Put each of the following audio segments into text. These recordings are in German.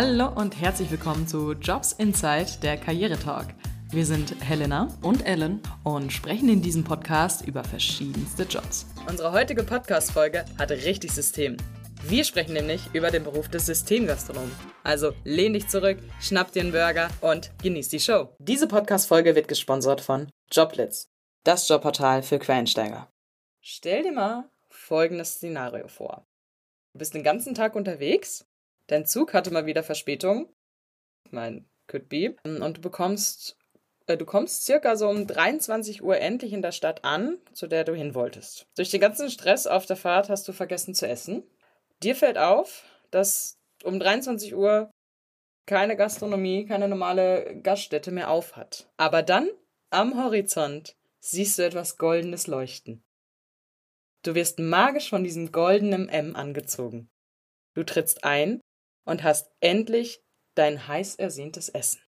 Hallo und herzlich willkommen zu Jobs Inside, der Karrieretalk. Wir sind Helena und Ellen und sprechen in diesem Podcast über verschiedenste Jobs. Unsere heutige Podcast-Folge hat richtig System. Wir sprechen nämlich über den Beruf des Systemgastronomen. Also lehn dich zurück, schnapp dir einen Burger und genieß die Show. Diese Podcast-Folge wird gesponsert von Joblitz, das Jobportal für Quereinsteiger. Stell dir mal folgendes Szenario vor. Du bist den ganzen Tag unterwegs, dein Zug hatte mal wieder Verspätung, mein could be, und du bekommst äh, du kommst circa so um 23 Uhr endlich in der Stadt an, zu der du hin wolltest. Durch den ganzen Stress auf der Fahrt hast du vergessen zu essen. Dir fällt auf, dass um 23 Uhr keine Gastronomie, keine normale Gaststätte mehr auf hat. Aber dann am Horizont siehst du etwas Goldenes leuchten. Du wirst magisch von diesem goldenen M angezogen. Du trittst ein und hast endlich dein heiß ersehntes Essen.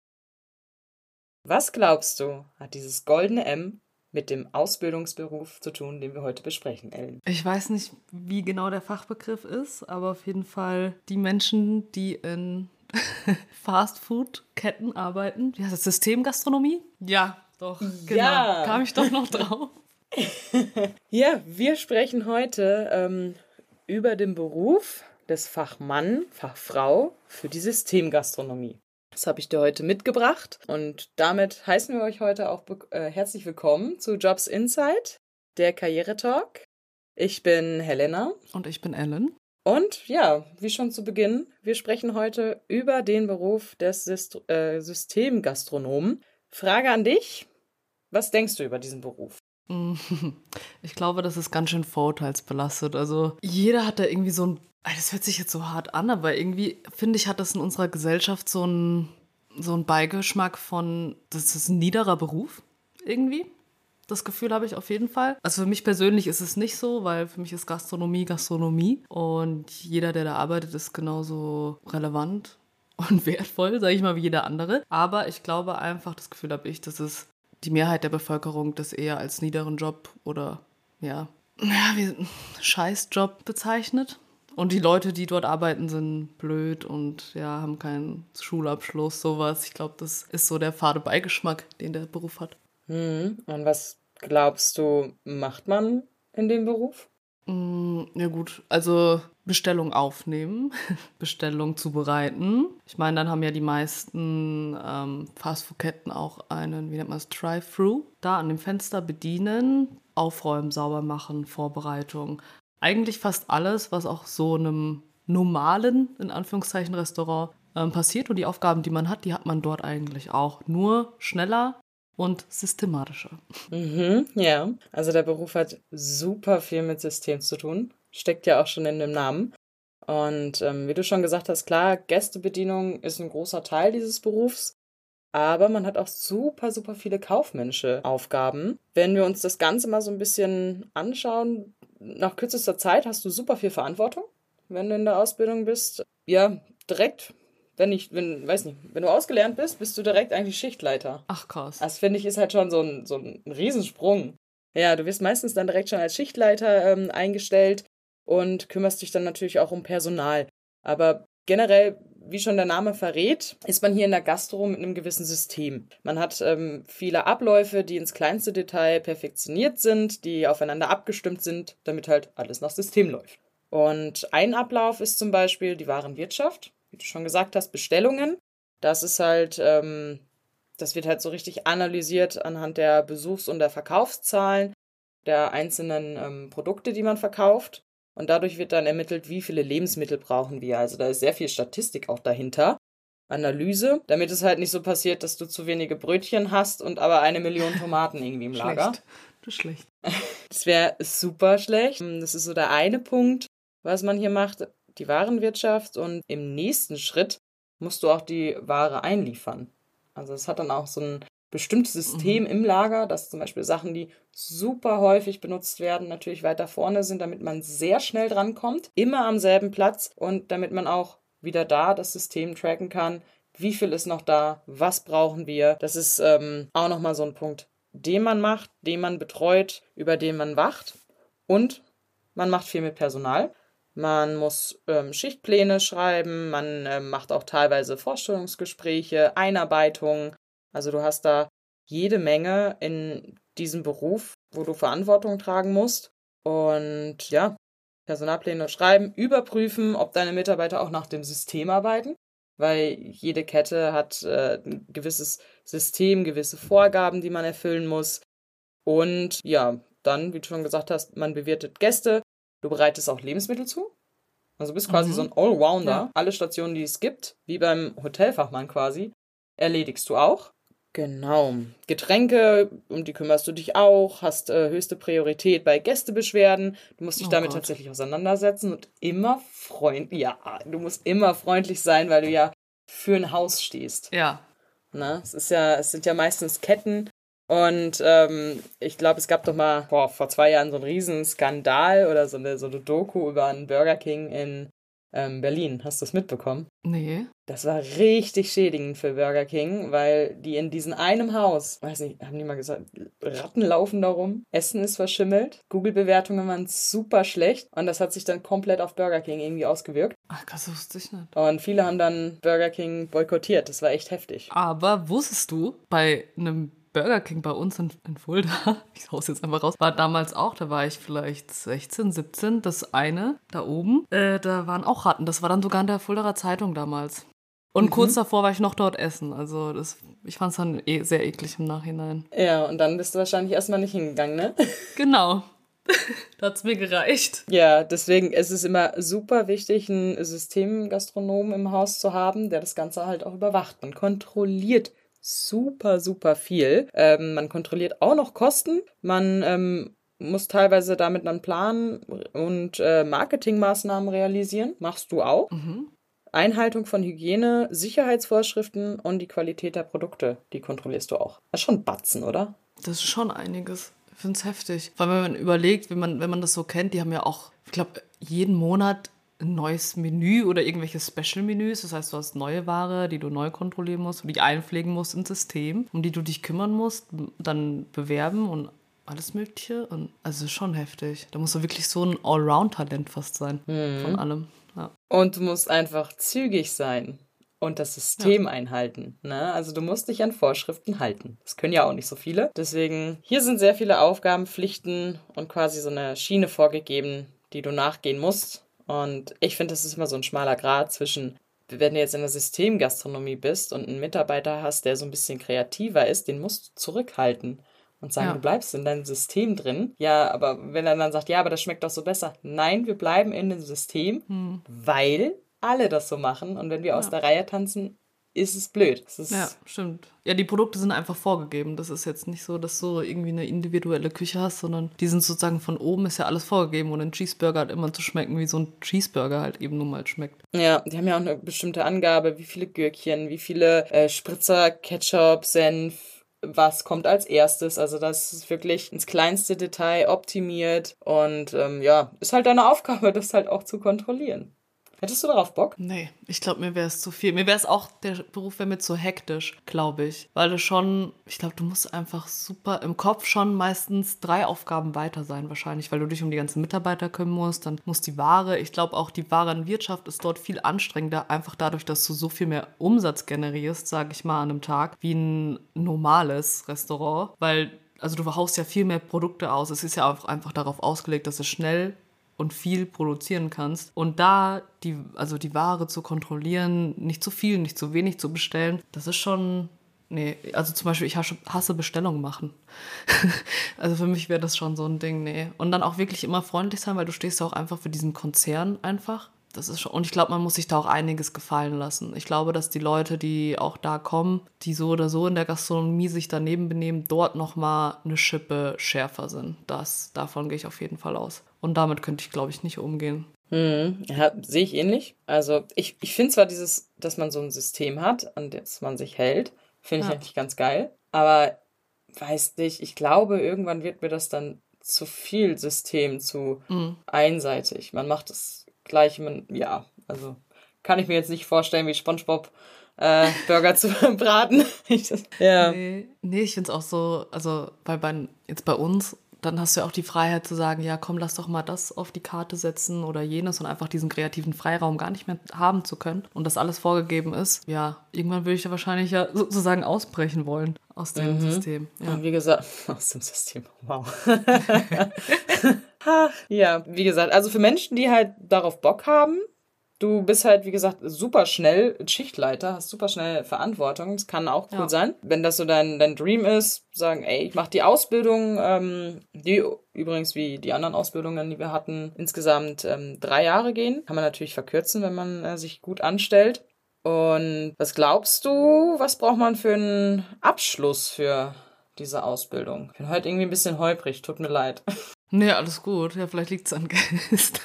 Was glaubst du, hat dieses goldene M mit dem Ausbildungsberuf zu tun, den wir heute besprechen, Ellen? Ich weiß nicht, wie genau der Fachbegriff ist, aber auf jeden Fall die Menschen, die in Fastfood-Ketten arbeiten. Wie heißt das? Systemgastronomie? Ja, doch. Genau. Ja. Kam ich doch noch drauf. ja, wir sprechen heute ähm, über den Beruf des Fachmann, Fachfrau für die Systemgastronomie. Das habe ich dir heute mitgebracht und damit heißen wir euch heute auch äh, herzlich willkommen zu Jobs Insight, der Karrieretalk. Ich bin Helena. Und ich bin Ellen. Und ja, wie schon zu Beginn, wir sprechen heute über den Beruf des Syst äh, Systemgastronomen. Frage an dich, was denkst du über diesen Beruf? Ich glaube, das ist ganz schön vorurteilsbelastet. Also jeder hat da irgendwie so ein das hört sich jetzt so hart an, aber irgendwie finde ich, hat das in unserer Gesellschaft so einen so Beigeschmack von, das ist ein niederer Beruf irgendwie. Das Gefühl habe ich auf jeden Fall. Also für mich persönlich ist es nicht so, weil für mich ist Gastronomie Gastronomie und jeder, der da arbeitet, ist genauso relevant und wertvoll, sage ich mal, wie jeder andere. Aber ich glaube einfach, das Gefühl habe ich, dass es die Mehrheit der Bevölkerung das eher als niederen Job oder ja, ja, wie Scheißjob bezeichnet. Und die Leute, die dort arbeiten, sind blöd und ja, haben keinen Schulabschluss, sowas. Ich glaube, das ist so der fade Beigeschmack, den der Beruf hat. Hm. Und was glaubst du, macht man in dem Beruf? Mm, ja gut, also Bestellung aufnehmen, Bestellung zubereiten. Ich meine, dann haben ja die meisten ähm, Fastfood-Ketten auch einen, wie nennt man es, Drive-Thru. Da an dem Fenster bedienen, aufräumen, sauber machen, Vorbereitung eigentlich fast alles, was auch so einem normalen, in Anführungszeichen, Restaurant ähm, passiert. Und die Aufgaben, die man hat, die hat man dort eigentlich auch. Nur schneller und systematischer. Mhm, ja, also der Beruf hat super viel mit System zu tun. Steckt ja auch schon in dem Namen. Und ähm, wie du schon gesagt hast, klar, Gästebedienung ist ein großer Teil dieses Berufs. Aber man hat auch super, super viele kaufmännische Aufgaben. Wenn wir uns das Ganze mal so ein bisschen anschauen, nach kürzester Zeit hast du super viel Verantwortung, wenn du in der Ausbildung bist. Ja, direkt, wenn ich, wenn, weiß nicht, wenn du ausgelernt bist, bist du direkt eigentlich Schichtleiter. Ach krass. Das finde ich ist halt schon so ein, so ein Riesensprung. Ja, du wirst meistens dann direkt schon als Schichtleiter ähm, eingestellt und kümmerst dich dann natürlich auch um Personal. Aber generell wie schon der Name verrät, ist man hier in der Gastro mit einem gewissen System. Man hat ähm, viele Abläufe, die ins kleinste Detail perfektioniert sind, die aufeinander abgestimmt sind, damit halt alles nach System läuft. Und ein Ablauf ist zum Beispiel die Warenwirtschaft, wie du schon gesagt hast, Bestellungen. Das ist halt, ähm, das wird halt so richtig analysiert anhand der Besuchs- und der Verkaufszahlen der einzelnen ähm, Produkte, die man verkauft. Und dadurch wird dann ermittelt, wie viele Lebensmittel brauchen wir. Also da ist sehr viel Statistik auch dahinter. Analyse, damit es halt nicht so passiert, dass du zu wenige Brötchen hast und aber eine Million Tomaten irgendwie im Lager. Schlecht. Das ist schlecht. Das wäre super schlecht. Das ist so der eine Punkt, was man hier macht, die Warenwirtschaft. Und im nächsten Schritt musst du auch die Ware einliefern. Also es hat dann auch so ein bestimmtes System mhm. im Lager, dass zum Beispiel Sachen, die super häufig benutzt werden, natürlich weiter vorne sind, damit man sehr schnell drankommt, immer am selben Platz und damit man auch wieder da das System tracken kann, wie viel ist noch da, was brauchen wir. Das ist ähm, auch nochmal so ein Punkt, den man macht, den man betreut, über den man wacht und man macht viel mit Personal. man muss ähm, Schichtpläne schreiben, man ähm, macht auch teilweise Vorstellungsgespräche, Einarbeitungen. Also du hast da jede Menge in diesem Beruf, wo du Verantwortung tragen musst. Und ja, Personalpläne schreiben, überprüfen, ob deine Mitarbeiter auch nach dem System arbeiten, weil jede Kette hat äh, ein gewisses System, gewisse Vorgaben, die man erfüllen muss. Und ja, dann, wie du schon gesagt hast, man bewirtet Gäste, du bereitest auch Lebensmittel zu. Also du bist quasi mhm. so ein Allrounder. Ja. Alle Stationen, die es gibt, wie beim Hotelfachmann quasi, erledigst du auch. Genau. Getränke, um die kümmerst du dich auch, hast äh, höchste Priorität bei Gästebeschwerden. Du musst dich oh damit Gott. tatsächlich auseinandersetzen und immer freundlich, ja, du musst immer freundlich sein, weil du ja für ein Haus stehst. Ja. Na, es ist ja, es sind ja meistens Ketten und ähm, ich glaube, es gab doch mal boah, vor zwei Jahren so einen riesen Skandal oder so eine, so eine Doku über einen Burger King in ähm, Berlin. Hast du das mitbekommen? Nee. Das war richtig schädigend für Burger King, weil die in diesem einem Haus, weiß nicht, haben die mal gesagt, Ratten laufen da rum, Essen ist verschimmelt, Google-Bewertungen waren super schlecht und das hat sich dann komplett auf Burger King irgendwie ausgewirkt. Ach, das wusste ich nicht. Und viele haben dann Burger King boykottiert. Das war echt heftig. Aber wusstest du, bei einem Burger King bei uns in, in Fulda, ich hau's jetzt einfach raus, war damals auch, da war ich vielleicht 16, 17, das eine da oben, äh, da waren auch Ratten. Das war dann sogar in der Fuldaer Zeitung damals. Und mhm. kurz davor war ich noch dort essen. Also das, ich fand es dann eh sehr eklig im Nachhinein. Ja, und dann bist du wahrscheinlich erstmal nicht hingegangen, ne? Genau. da hat es mir gereicht. Ja, deswegen ist es immer super wichtig, einen Systemgastronomen im Haus zu haben, der das Ganze halt auch überwacht. Man kontrolliert super, super viel. Ähm, man kontrolliert auch noch Kosten. Man ähm, muss teilweise damit dann planen und äh, Marketingmaßnahmen realisieren. Machst du auch. Mhm. Einhaltung von Hygiene, Sicherheitsvorschriften und die Qualität der Produkte, die kontrollierst du auch. Das ist schon Batzen, oder? Das ist schon einiges. Ich finde es heftig. Weil wenn man überlegt, wenn man, wenn man das so kennt, die haben ja auch, ich glaube, jeden Monat ein neues Menü oder irgendwelche Special-Menüs. Das heißt, du hast neue Ware, die du neu kontrollieren musst, die einpflegen musst ins System, um die du dich kümmern musst, dann bewerben und alles Mögliche. Und also schon heftig. Da musst du wirklich so ein Allround-Talent fast sein mhm. von allem. Ja. Und du musst einfach zügig sein und das System ja. einhalten. Ne? Also du musst dich an Vorschriften halten. Das können ja auch nicht so viele. Deswegen, hier sind sehr viele Aufgaben, Pflichten und quasi so eine Schiene vorgegeben, die du nachgehen musst. Und ich finde, das ist immer so ein schmaler Grad zwischen, wenn du jetzt in der Systemgastronomie bist und einen Mitarbeiter hast, der so ein bisschen kreativer ist, den musst du zurückhalten und sagen, ja. du bleibst in deinem System drin. Ja, aber wenn er dann sagt, ja, aber das schmeckt doch so besser. Nein, wir bleiben in dem System, hm. weil alle das so machen. Und wenn wir ja. aus der Reihe tanzen, ist es blöd. Ist ja, stimmt. Ja, die Produkte sind einfach vorgegeben. Das ist jetzt nicht so, dass du irgendwie eine individuelle Küche hast, sondern die sind sozusagen von oben ist ja alles vorgegeben und ein Cheeseburger hat immer zu schmecken, wie so ein Cheeseburger halt eben nun mal schmeckt. Ja, die haben ja auch eine bestimmte Angabe, wie viele Gürkchen, wie viele äh, Spritzer, Ketchup, Senf, was kommt als erstes. Also das ist wirklich ins kleinste Detail optimiert und ähm, ja, ist halt deine Aufgabe, das halt auch zu kontrollieren. Hättest du darauf Bock? Nee, ich glaube, mir wäre es zu viel. Mir wäre es auch, der Beruf wäre mir zu hektisch, glaube ich. Weil du schon, ich glaube, du musst einfach super im Kopf schon meistens drei Aufgaben weiter sein, wahrscheinlich, weil du dich um die ganzen Mitarbeiter kümmern musst. Dann muss die Ware, ich glaube auch, die Warenwirtschaft ist dort viel anstrengender, einfach dadurch, dass du so viel mehr Umsatz generierst, sage ich mal, an einem Tag, wie ein normales Restaurant. Weil also du haust ja viel mehr Produkte aus. Es ist ja auch einfach darauf ausgelegt, dass es schnell und viel produzieren kannst. Und da die, also die Ware zu kontrollieren, nicht zu viel, nicht zu wenig zu bestellen, das ist schon. Nee, also zum Beispiel, ich hasse Bestellungen machen. also für mich wäre das schon so ein Ding, nee. Und dann auch wirklich immer freundlich sein, weil du stehst ja auch einfach für diesen Konzern einfach. Das ist schon, und ich glaube, man muss sich da auch einiges gefallen lassen. Ich glaube, dass die Leute, die auch da kommen, die so oder so in der Gastronomie sich daneben benehmen, dort nochmal eine Schippe schärfer sind. Das, davon gehe ich auf jeden Fall aus. Und damit könnte ich, glaube ich, nicht umgehen. Hm, ja, sehe ich ähnlich. Also ich, ich finde zwar dieses, dass man so ein System hat, an das man sich hält, finde ich ja. eigentlich ganz geil. Aber weiß nicht, ich glaube, irgendwann wird mir das dann zu viel System, zu mhm. einseitig. Man macht das gleich, man, ja, also kann ich mir jetzt nicht vorstellen, wie SpongeBob äh, Burger zu braten. ja. Nee, nee ich finde es auch so, also bei, bei, jetzt bei uns dann hast du ja auch die Freiheit zu sagen, ja, komm, lass doch mal das auf die Karte setzen oder jenes und einfach diesen kreativen Freiraum gar nicht mehr haben zu können und das alles vorgegeben ist. Ja, irgendwann würde ich da wahrscheinlich ja sozusagen ausbrechen wollen aus dem mhm. System. Ja. Und wie gesagt, aus dem System. Wow. ja, wie gesagt, also für Menschen, die halt darauf Bock haben, Du bist halt, wie gesagt, super schnell Schichtleiter, hast super schnell Verantwortung. Das kann auch cool ja. sein. Wenn das so dein, dein Dream ist, sagen, ey, ich mach die Ausbildung, ähm, die übrigens wie die anderen Ausbildungen, die wir hatten, insgesamt ähm, drei Jahre gehen. Kann man natürlich verkürzen, wenn man äh, sich gut anstellt. Und was glaubst du, was braucht man für einen Abschluss für diese Ausbildung? Ich bin heute irgendwie ein bisschen holprig, tut mir leid. Nee, alles gut. Ja, vielleicht liegt es an Geist.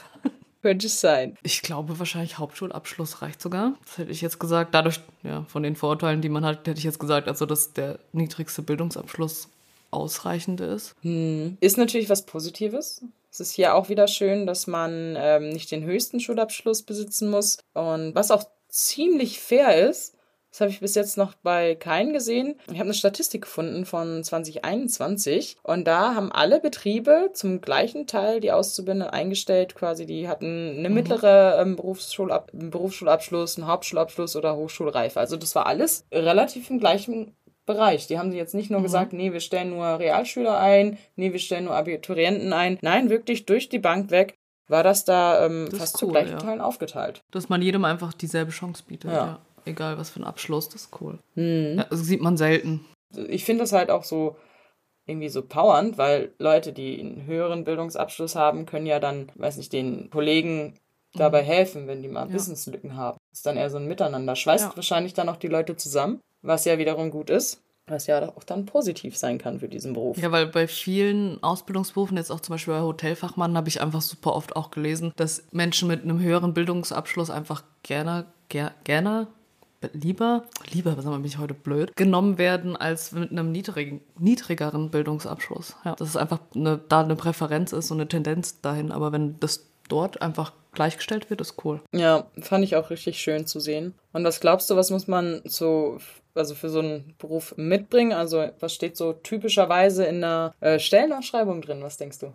Könnte es sein. Ich glaube wahrscheinlich Hauptschulabschluss reicht sogar. Das hätte ich jetzt gesagt. Dadurch, ja, von den Vorurteilen, die man hat, hätte ich jetzt gesagt, also dass der niedrigste Bildungsabschluss ausreichend ist. Hm. Ist natürlich was Positives. Es ist hier auch wieder schön, dass man ähm, nicht den höchsten Schulabschluss besitzen muss. Und was auch ziemlich fair ist, das habe ich bis jetzt noch bei keinen gesehen. Ich habe eine Statistik gefunden von 2021 und da haben alle Betriebe zum gleichen Teil die Auszubildenden eingestellt, quasi die hatten eine mhm. mittlere ähm, Berufsschulab Berufsschulabschluss, einen Hauptschulabschluss oder Hochschulreife. Also das war alles relativ im gleichen Bereich. Die haben sie jetzt nicht nur mhm. gesagt, nee, wir stellen nur Realschüler ein, nee, wir stellen nur Abiturienten ein. Nein, wirklich durch die Bank weg war das da ähm, das fast cool, zu gleichen ja. Teilen aufgeteilt. Dass man jedem einfach dieselbe Chance bietet. Ja. ja egal was für ein Abschluss, das ist cool. Mhm. Ja, das sieht man selten. Ich finde das halt auch so irgendwie so powernd, weil Leute, die einen höheren Bildungsabschluss haben, können ja dann, weiß nicht, den Kollegen dabei mhm. helfen, wenn die mal ja. Wissenslücken haben. Das ist dann eher so ein Miteinander. Schweißt ja. wahrscheinlich dann auch die Leute zusammen, was ja wiederum gut ist. Was ja auch dann positiv sein kann für diesen Beruf. Ja, weil bei vielen Ausbildungsberufen, jetzt auch zum Beispiel bei Hotelfachmann, habe ich einfach super oft auch gelesen, dass Menschen mit einem höheren Bildungsabschluss einfach gerne, ger gerne lieber, lieber, was bin ich heute blöd, genommen werden als mit einem niedrigen, niedrigeren Bildungsabschluss. Ja, dass es einfach eine, da eine Präferenz ist und eine Tendenz dahin. Aber wenn das dort einfach gleichgestellt wird, ist cool. Ja, fand ich auch richtig schön zu sehen. Und was glaubst du, was muss man so, also für so einen Beruf mitbringen? Also was steht so typischerweise in der äh, Stellenausschreibung drin? Was denkst du?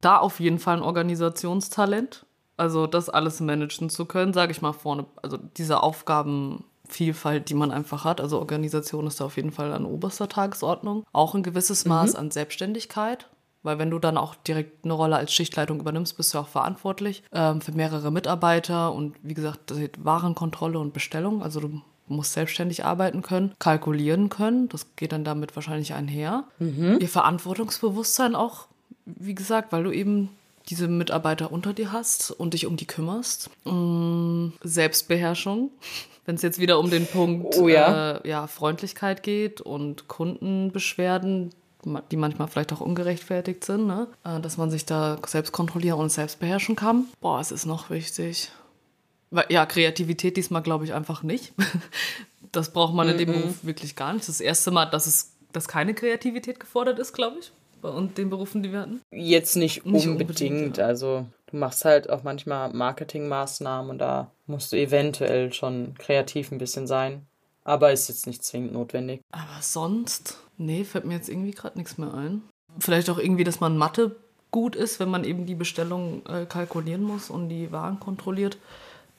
Da auf jeden Fall ein Organisationstalent. Also das alles managen zu können, sage ich mal vorne. Also diese Aufgaben Vielfalt, die man einfach hat. Also Organisation ist da auf jeden Fall an oberster Tagesordnung. Auch ein gewisses Maß mhm. an Selbstständigkeit. Weil wenn du dann auch direkt eine Rolle als Schichtleitung übernimmst, bist du auch verantwortlich ähm, für mehrere Mitarbeiter und wie gesagt, Warenkontrolle und Bestellung. Also du musst selbstständig arbeiten können, kalkulieren können. Das geht dann damit wahrscheinlich einher. Mhm. Ihr Verantwortungsbewusstsein auch, wie gesagt, weil du eben diese Mitarbeiter unter dir hast und dich um die kümmerst. Mm, Selbstbeherrschung wenn es jetzt wieder um den Punkt oh, ja. Äh, ja, Freundlichkeit geht und Kundenbeschwerden, die manchmal vielleicht auch ungerechtfertigt sind, ne? Äh, dass man sich da selbst kontrollieren und selbst beherrschen kann. Boah, es ist noch wichtig. Ja, Kreativität diesmal glaube ich einfach nicht. Das braucht man in dem mm -mm. Beruf wirklich gar nicht. Das erste Mal, dass es dass keine Kreativität gefordert ist, glaube ich, bei den Berufen, die wir hatten. Jetzt nicht, nicht unbedingt. unbedingt ja. Also du machst halt auch manchmal Marketingmaßnahmen und da musst du eventuell schon kreativ ein bisschen sein. Aber ist jetzt nicht zwingend notwendig. Aber sonst, nee, fällt mir jetzt irgendwie gerade nichts mehr ein. Vielleicht auch irgendwie, dass man Mathe gut ist, wenn man eben die Bestellung äh, kalkulieren muss und die Waren kontrolliert,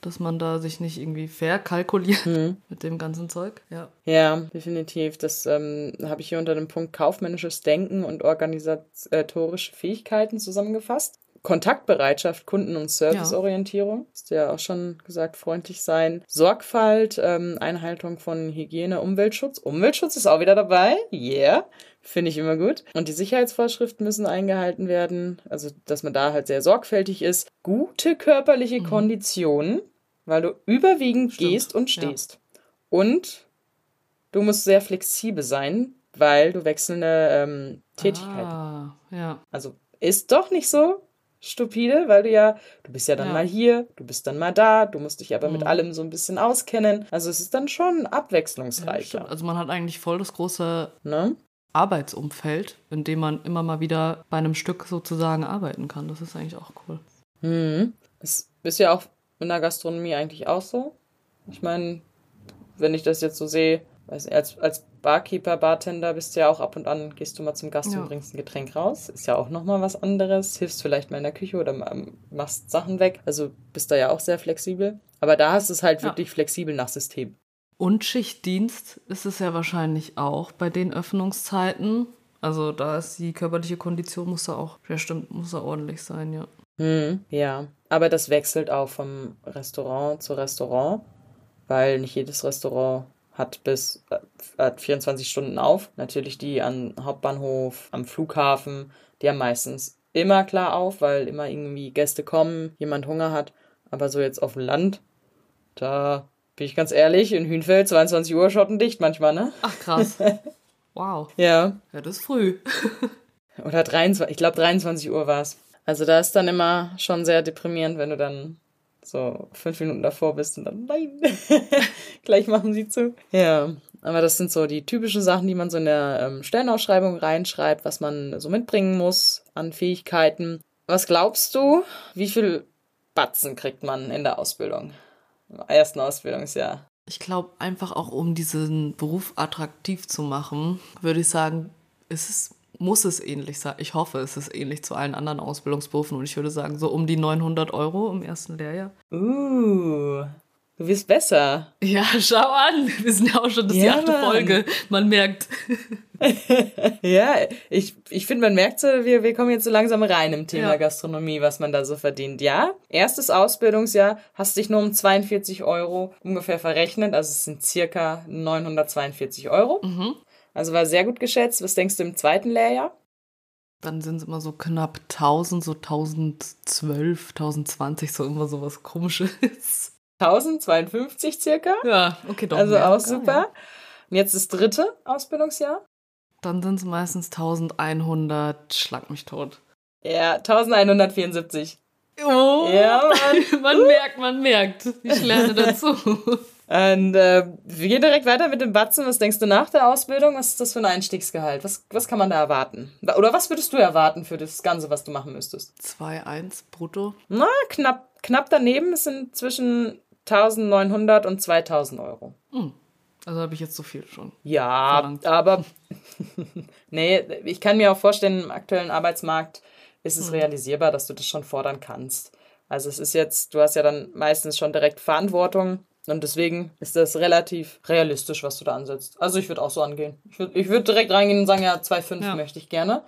dass man da sich nicht irgendwie verkalkuliert mhm. mit dem ganzen Zeug. Ja, ja definitiv. Das ähm, habe ich hier unter dem Punkt kaufmännisches Denken und organisatorische Fähigkeiten zusammengefasst. Kontaktbereitschaft, Kunden- und Serviceorientierung. Du ja auch schon gesagt, freundlich sein. Sorgfalt, ähm, Einhaltung von Hygiene, Umweltschutz. Umweltschutz ist auch wieder dabei. Yeah. Finde ich immer gut. Und die Sicherheitsvorschriften müssen eingehalten werden. Also, dass man da halt sehr sorgfältig ist. Gute körperliche mhm. Konditionen, weil du überwiegend Stimmt. gehst und stehst. Ja. Und du musst sehr flexibel sein, weil du wechselnde ähm, Tätigkeiten. Ah, ja. Also ist doch nicht so, stupide, weil du ja, du bist ja dann ja. mal hier, du bist dann mal da, du musst dich aber mhm. mit allem so ein bisschen auskennen. Also es ist dann schon abwechslungsreicher. Ja, also man hat eigentlich voll das große ne? Arbeitsumfeld, in dem man immer mal wieder bei einem Stück sozusagen arbeiten kann. Das ist eigentlich auch cool. Mhm. Das ist ja auch in der Gastronomie eigentlich auch so. Ich meine, wenn ich das jetzt so sehe, nicht, als, als Barkeeper, Bartender bist du ja auch ab und an, gehst du mal zum Gast Ja. und bringst ein Getränk raus. Ist ja auch nochmal was anderes. Hilfst vielleicht mal in der Küche oder ma- machst Sachen weg. Also bist da ja auch sehr flexibel. Aber da hast du es halt Ja. wirklich flexibel nach System. Und Schichtdienst ist es ja wahrscheinlich auch bei den Öffnungszeiten. Also da ist die körperliche Kondition muss da auch, ja stimmt, muss da ordentlich sein, ja. Hm, ja, aber das wechselt auch vom Restaurant zu Restaurant, weil nicht jedes Restaurant hat bis äh, hat 24 Stunden auf. Natürlich die am Hauptbahnhof, am Flughafen, die haben meistens immer klar auf, weil immer irgendwie Gäste kommen, jemand Hunger hat. Aber so jetzt auf dem Land, da bin ich ganz ehrlich, in Hünfeld 22 Uhr schottendicht manchmal, ne? Ach krass. wow. Ja. Ja, das ist früh. Oder 23, ich glaube 23 Uhr war es. Also da ist dann immer schon sehr deprimierend, wenn du dann so fünf Minuten davor bist und dann, nein, gleich machen sie zu. Ja, aber das sind so die typischen Sachen, die man so in der ähm, Stellenausschreibung reinschreibt, was man so mitbringen muss an Fähigkeiten. Was glaubst du, wie viel Batzen kriegt man in der Ausbildung? Im ersten Ausbildungsjahr. Ich glaube, einfach auch um diesen Beruf attraktiv zu machen, würde ich sagen, ist es, muss es ähnlich sein. Ich hoffe, es ist ähnlich zu allen anderen Ausbildungsberufen und ich würde sagen, so um die 900 Euro im ersten Lehrjahr. Uh, du wirst besser. Ja, schau an. Wir sind ja auch schon das Ja, achte. Folge. Man merkt. Ja, ich, ich finde, man merkt so, wir, wir kommen jetzt so langsam rein im Thema Ja. Gastronomie, was man da so verdient. Ja, erstes Ausbildungsjahr hast dich nur um 42 Euro ungefähr verrechnet, also es sind circa 942 Euro. Also war sehr gut geschätzt. Was denkst du im zweiten Lehrjahr? Dann sind es immer so knapp 1000, so 1012, 1020, so immer so was komisches. 1052 circa. Ja, okay, doch. Also auch sogar, super. Ja. Und jetzt das dritte Ausbildungsjahr? Dann sind es meistens 1100, schlag mich tot. Ja, 1174. Oh, Ja, Mann. man merkt, man merkt. Ich lerne dazu. Und äh, wir gehen direkt weiter mit dem Batzen. Was denkst du nach der Ausbildung? Was ist das für ein Einstiegsgehalt? Was, was kann man da erwarten? Oder was würdest du erwarten für das Ganze, was du machen müsstest? 2,1 brutto. Na, knapp, knapp daneben. Es sind zwischen 1900 und 2000 Euro. Also habe ich jetzt so viel schon. Ja, Verlangt. aber nee, ich kann mir auch vorstellen, im aktuellen Arbeitsmarkt ist es realisierbar, dass du das schon fordern kannst. Also es ist jetzt, du hast ja dann meistens schon direkt Verantwortung und deswegen ist das relativ realistisch, was du da ansetzt. Also ich würde auch so angehen. Ich würde ich würd direkt reingehen und sagen, ja, 2,5 Ja. möchte ich gerne.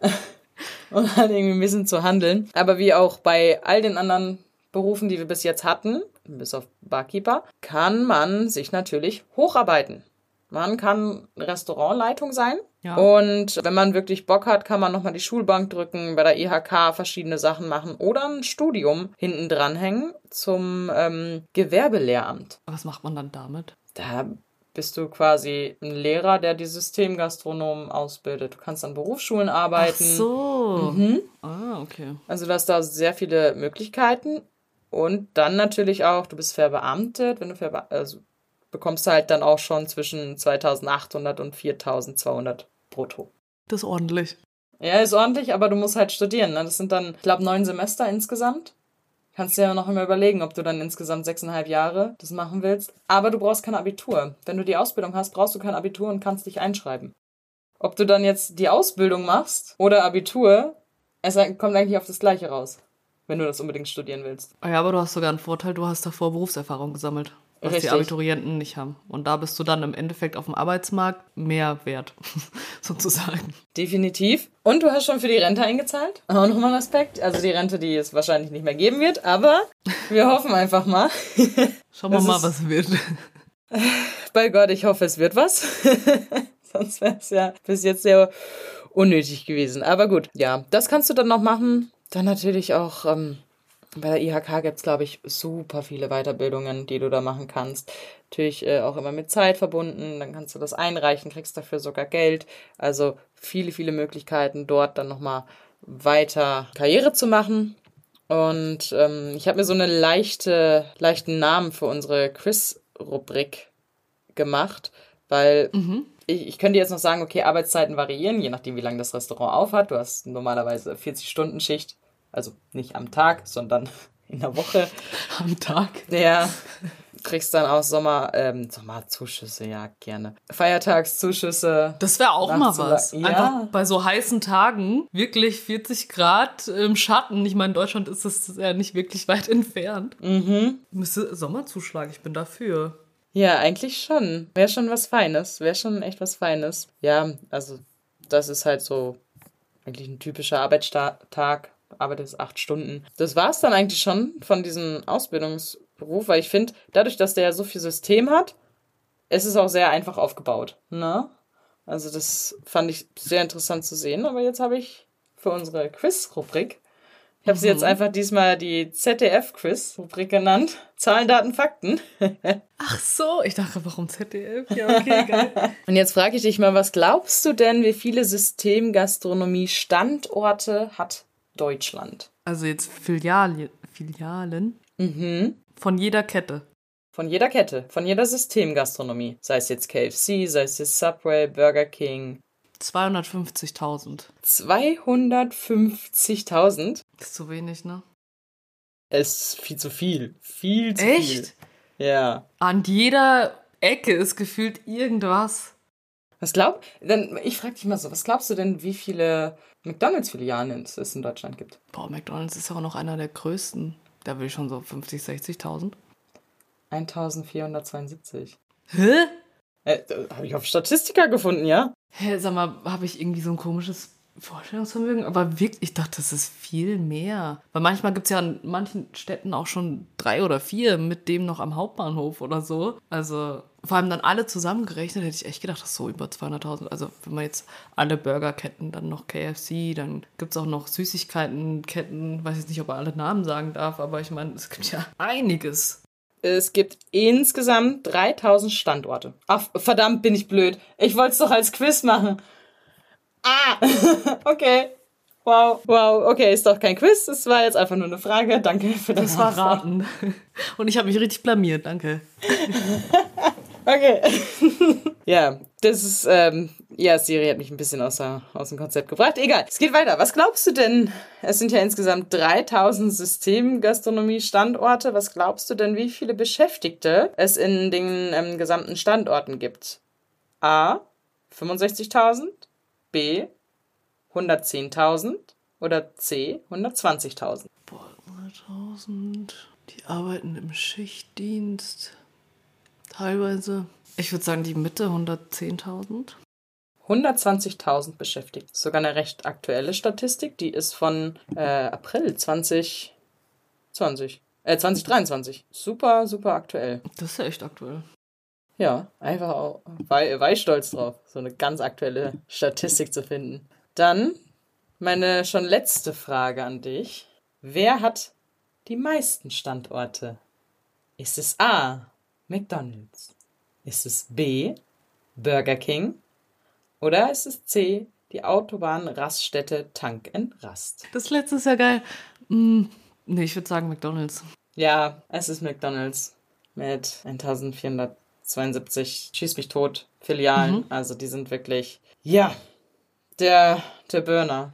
und dann irgendwie ein bisschen zu handeln. Aber wie auch bei all den anderen Berufen, die wir bis jetzt hatten, bis auf Barkeeper, kann man sich natürlich hocharbeiten. Man kann Restaurantleitung sein. Ja. Und wenn man wirklich Bock hat, kann man nochmal die Schulbank drücken, bei der IHK verschiedene Sachen machen oder ein Studium hinten dranhängen zum ähm, Gewerbelehramt. Was macht man dann damit? Da bist du quasi ein Lehrer, der die Systemgastronomen ausbildet. Du kannst an Berufsschulen Ach arbeiten. so. Mhm. Ah, okay. Also du hast da sehr viele Möglichkeiten. Und dann natürlich auch, du bist verbeamtet, wenn du verbe also bekommst du halt dann auch schon zwischen 2800 und 4200 brutto. Das ist ordentlich. Ja, ist ordentlich, aber du musst halt studieren. Ne? Das sind dann, ich glaube, neun Semester insgesamt. Kannst dir ja noch immer überlegen, ob du dann insgesamt sechseinhalb Jahre das machen willst. Aber du brauchst kein Abitur. Wenn du die Ausbildung hast, brauchst du kein Abitur und kannst dich einschreiben. Ob du dann jetzt die Ausbildung machst oder Abitur, es kommt eigentlich auf das Gleiche raus, wenn du das unbedingt studieren willst. Ah Ja, aber du hast sogar einen Vorteil, du hast davor Berufserfahrung gesammelt. Was Richtig. die Abiturienten nicht haben. Und da bist du dann im Endeffekt auf dem Arbeitsmarkt mehr wert, sozusagen. Definitiv. Und du hast schon für die Rente eingezahlt. Auch nochmal ein Aspekt. Also die Rente, die es wahrscheinlich nicht mehr geben wird, aber wir hoffen einfach mal. Schauen wir mal, was wird. Bei Gott, ich hoffe, es wird was. Sonst wäre es ja bis jetzt sehr unnötig gewesen. Aber gut, ja, das kannst du dann noch machen. Dann natürlich auch ähm, bei der IHK gibt es, glaube ich, super viele Weiterbildungen, die du da machen kannst. Natürlich äh, auch immer mit Zeit verbunden. Dann kannst du das einreichen, kriegst dafür sogar Geld. Also viele, viele Möglichkeiten, dort dann nochmal weiter Karriere zu machen. Und ähm, ich habe mir so eine leichte, leichten Namen für unsere Quiz-Rubrik gemacht, weil ich, ich könnte jetzt noch sagen, okay, Arbeitszeiten variieren, je nachdem, wie lange das Restaurant aufhat. Du hast normalerweise 40-Stunden-Schicht, also nicht am Tag, sondern in der Woche. Am Tag. Ja, kriegst dann auch Sommer, ähm, Sommerzuschüsse, ja, gerne. Feiertagszuschüsse. Das wäre auch mal was. Ja. Einfach bei so heißen Tagen, wirklich 40 Grad im Schatten. Ich meine, in Deutschland ist das ja nicht wirklich weit entfernt. Mhm. Müsste Sommerzuschlag, ich bin dafür. Ja, eigentlich schon. Wäre schon was Feines. Wäre schon echt was Feines. Ja, also das ist halt so eigentlich ein typischer Arbeitstag. Arbeitest acht Stunden. Das war es dann eigentlich schon von diesem Ausbildungsberuf, weil ich finde, dadurch, dass der ja so viel System hat, ist es auch sehr einfach aufgebaut. Ne? Also das fand ich sehr interessant zu sehen. Aber jetzt habe ich für unsere Quiz-Rubrik ich habe sie jetzt einfach diesmal die ZDF-Quiz-Rubrik genannt. Zahlen, Daten, Fakten. Ach so, ich dachte, warum ZDF? Ja, okay, geil. Und jetzt frage ich dich mal, was glaubst du denn, wie viele Systemgastronomie-Standorte hat Deutschland? Also jetzt Filiale, Filialen Mhm. von jeder Kette. Von jeder Kette, von jeder Systemgastronomie. Sei es jetzt KFC, sei es jetzt Subway, Burger King. 250.000. 250.000 Ist zu wenig, ne? ist viel zu viel. Viel zu viel. Echt? Ja. An jeder Ecke ist gefühlt irgendwas. Was glaub, dann, ich frage dich mal so, was glaubst du denn, wie viele McDonalds-Filialen es in Deutschland gibt? Boah, McDonalds ist ja auch noch einer der größten. Da will ich schon so 50, 60.000. 1472. Hä? Äh, habe ich auf Statistika gefunden, ja? Hä, sag mal, habe ich irgendwie so ein komisches Vorstellungsvermögen? Aber wirklich, ich dachte, das ist viel mehr. Weil manchmal gibt es ja in manchen Städten auch schon drei oder vier mit dem noch am Hauptbahnhof oder so. Also vor allem dann alle zusammengerechnet, hätte ich echt gedacht, das ist so über 200.000. Also wenn man jetzt alle Burgerketten, dann noch KFC, dann gibt es auch noch Süßigkeitenketten. Weiß jetzt nicht, ob er alle Namen sagen darf, aber ich meine, es gibt ja einiges. Es gibt insgesamt 3000 Standorte. Ach, verdammt, bin ich blöd. Ich wollte es doch als Quiz machen. Ah, okay. Wow, wow, okay, ist doch kein Quiz. Es war jetzt einfach nur eine Frage. Danke für das. Das war Raten. Und ich habe mich richtig blamiert, danke. Okay. ja, das ist, ähm, ja, Siri hat mich ein bisschen außer, aus dem Konzept gebracht. Egal, es geht weiter. Was glaubst du denn? Es sind ja insgesamt 3000 Systemgastronomie-Standorte. Was glaubst du denn, wie viele Beschäftigte es in den ähm, gesamten Standorten gibt? A. 65.000, B. 110.000 oder C. 120.000? Boah, 100.000. Die arbeiten im Schichtdienst. Teilweise. Ich würde sagen, die Mitte 110.000. 120.000 beschäftigt. Sogar eine recht aktuelle Statistik, die ist von äh, April 2020. Äh, 2023. Super, super aktuell. Das ist ja echt aktuell. Ja, einfach auch, war, war ich stolz drauf, so eine ganz aktuelle Statistik zu finden. Dann meine schon letzte Frage an dich. Wer hat die meisten Standorte? Ist es A. McDonald's? Ist es B. Burger King? Oder ist es C. Die Autobahnraststätte Tank Rast? Das letzte ist ja geil. Mm, nee, ich würde sagen McDonalds. Ja, es ist McDonald's mit 1472 schieß mich tot Filialen. Also die sind wirklich ja der der Burner.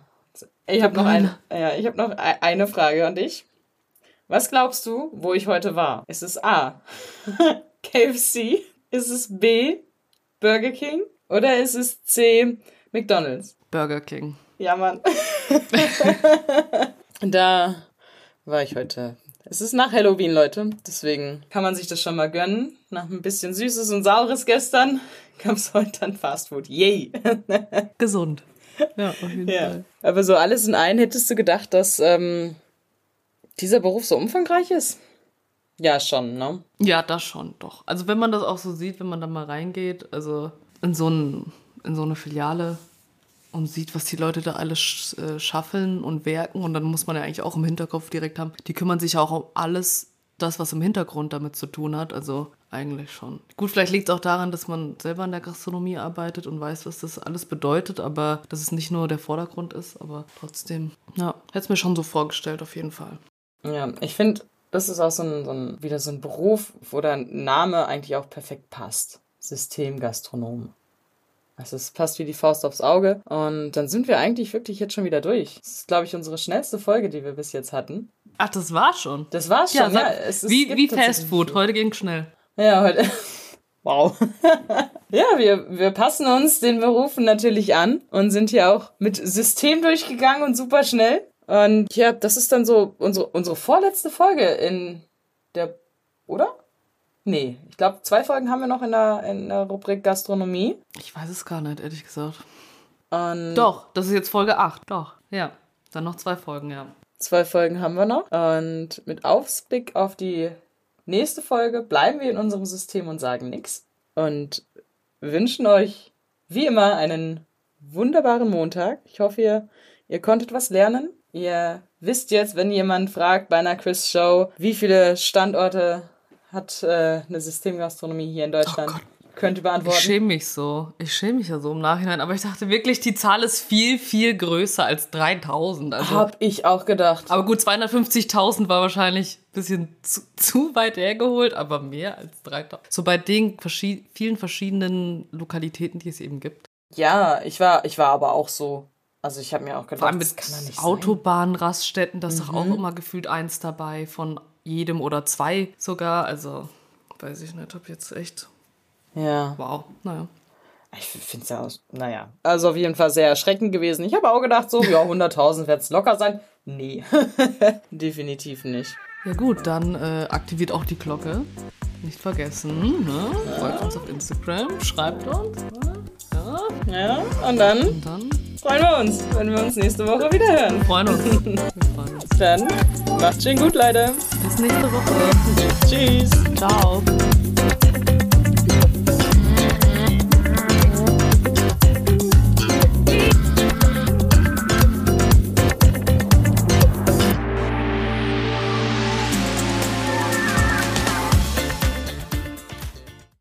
Ich habe noch eine ja, ich habe noch e- eine Frage an dich. Was glaubst du, wo ich heute war? Ist es A KFC? Ist es B Burger King oder ist es C McDonald's? Burger King. Ja, Mann. da war ich heute. Es ist nach Halloween, Leute. Deswegen kann man sich das schon mal gönnen. Nach ein bisschen Süßes und Saures gestern gab es heute dann Fastfood. Yay! Gesund. Ja, auf jeden ja. Fall. Aber so alles in einem hättest du gedacht, dass ähm, dieser Beruf so umfangreich ist? Ja, schon, ne? Ja, das schon, doch. Also wenn man das auch so sieht, wenn man da mal reingeht, also in so, ein, in so eine Filiale und sieht, was die Leute da alles sch äh, und werken und dann muss man ja eigentlich auch im Hinterkopf direkt haben, die kümmern sich ja auch um alles, das, was im Hintergrund damit zu tun hat, also eigentlich schon. Gut, vielleicht liegt es auch daran, dass man selber in der Gastronomie arbeitet und weiß, was das alles bedeutet, aber dass es nicht nur der Vordergrund ist, aber trotzdem, ja, hätte es mir schon so vorgestellt, auf jeden Fall. Ja, ich finde, das ist auch so ein, so ein, wieder so ein Beruf, wo der Name eigentlich auch perfekt passt. Systemgastronom. Also es passt wie die Faust aufs Auge. Und dann sind wir eigentlich wirklich jetzt schon wieder durch. Das ist, glaube ich, unsere schnellste Folge, die wir bis jetzt hatten. Ach, das war schon. Das war's schon, ja. sag- es, es wie gibt wie Fast Food, heute ging schnell. Ja, heute. Wow. ja, wir, wir passen uns den Berufen natürlich an und sind hier auch mit System durchgegangen und super schnell. Und ja, das ist dann so unsere, unsere vorletzte Folge in der, oder? Nee, ich glaube, zwei Folgen haben wir noch in der, in der Rubrik Gastronomie. Ich weiß es gar nicht, ehrlich gesagt. Und Doch, das ist jetzt Folge 8. Doch, ja. Dann noch zwei Folgen, ja. zwei Folgen haben wir noch. Und mit Ausblick auf die nächste Folge bleiben wir in unserem System und sagen nichts. Und wünschen euch wie immer einen wunderbaren Montag. Ich hoffe, ihr, ihr konntet was lernen. Ihr wisst jetzt, wenn jemand fragt bei einer Quiz-Show, wie viele Standorte hat äh, eine Systemgastronomie hier in Deutschland, Gott. könnt ihr Ich beantworten. schäme mich so. Ich schäme mich ja so im Nachhinein. Aber ich dachte wirklich, die Zahl ist viel, viel größer als 3000. Also, Hab ich auch gedacht. aber gut, 250.000 war wahrscheinlich ein bisschen zu, zu weit hergeholt, aber mehr als 3000. So bei den verschi vielen verschiedenen Lokalitäten, die es eben gibt. Ja, ich war, ich war aber auch so. Also ich habe mir auch gedacht, Vor allem das mit kann doch nicht. Autobahnraststätten, da ist doch auch immer gefühlt eins dabei von jedem oder zwei sogar. Also weiß ich nicht, ob jetzt echt. Ja. Wow, naja. Ich finde es ja, aus- naja, also auf jeden Fall sehr erschreckend gewesen. Ich habe auch gedacht, so, ja, 100.000 wird es locker sein. Nee, definitiv nicht. Ja gut, dann äh, aktiviert auch die Glocke. Nicht vergessen, ne? Folgt uns auf Instagram, schreibt uns. ne? Ja, Ja, und dann und dann freuen wir uns, wenn wir uns nächste Woche wieder hören. freuen uns. Wir freuen uns. Dann macht schön gut, Leute. Bis nächste Woche. Tschüss. Ciao.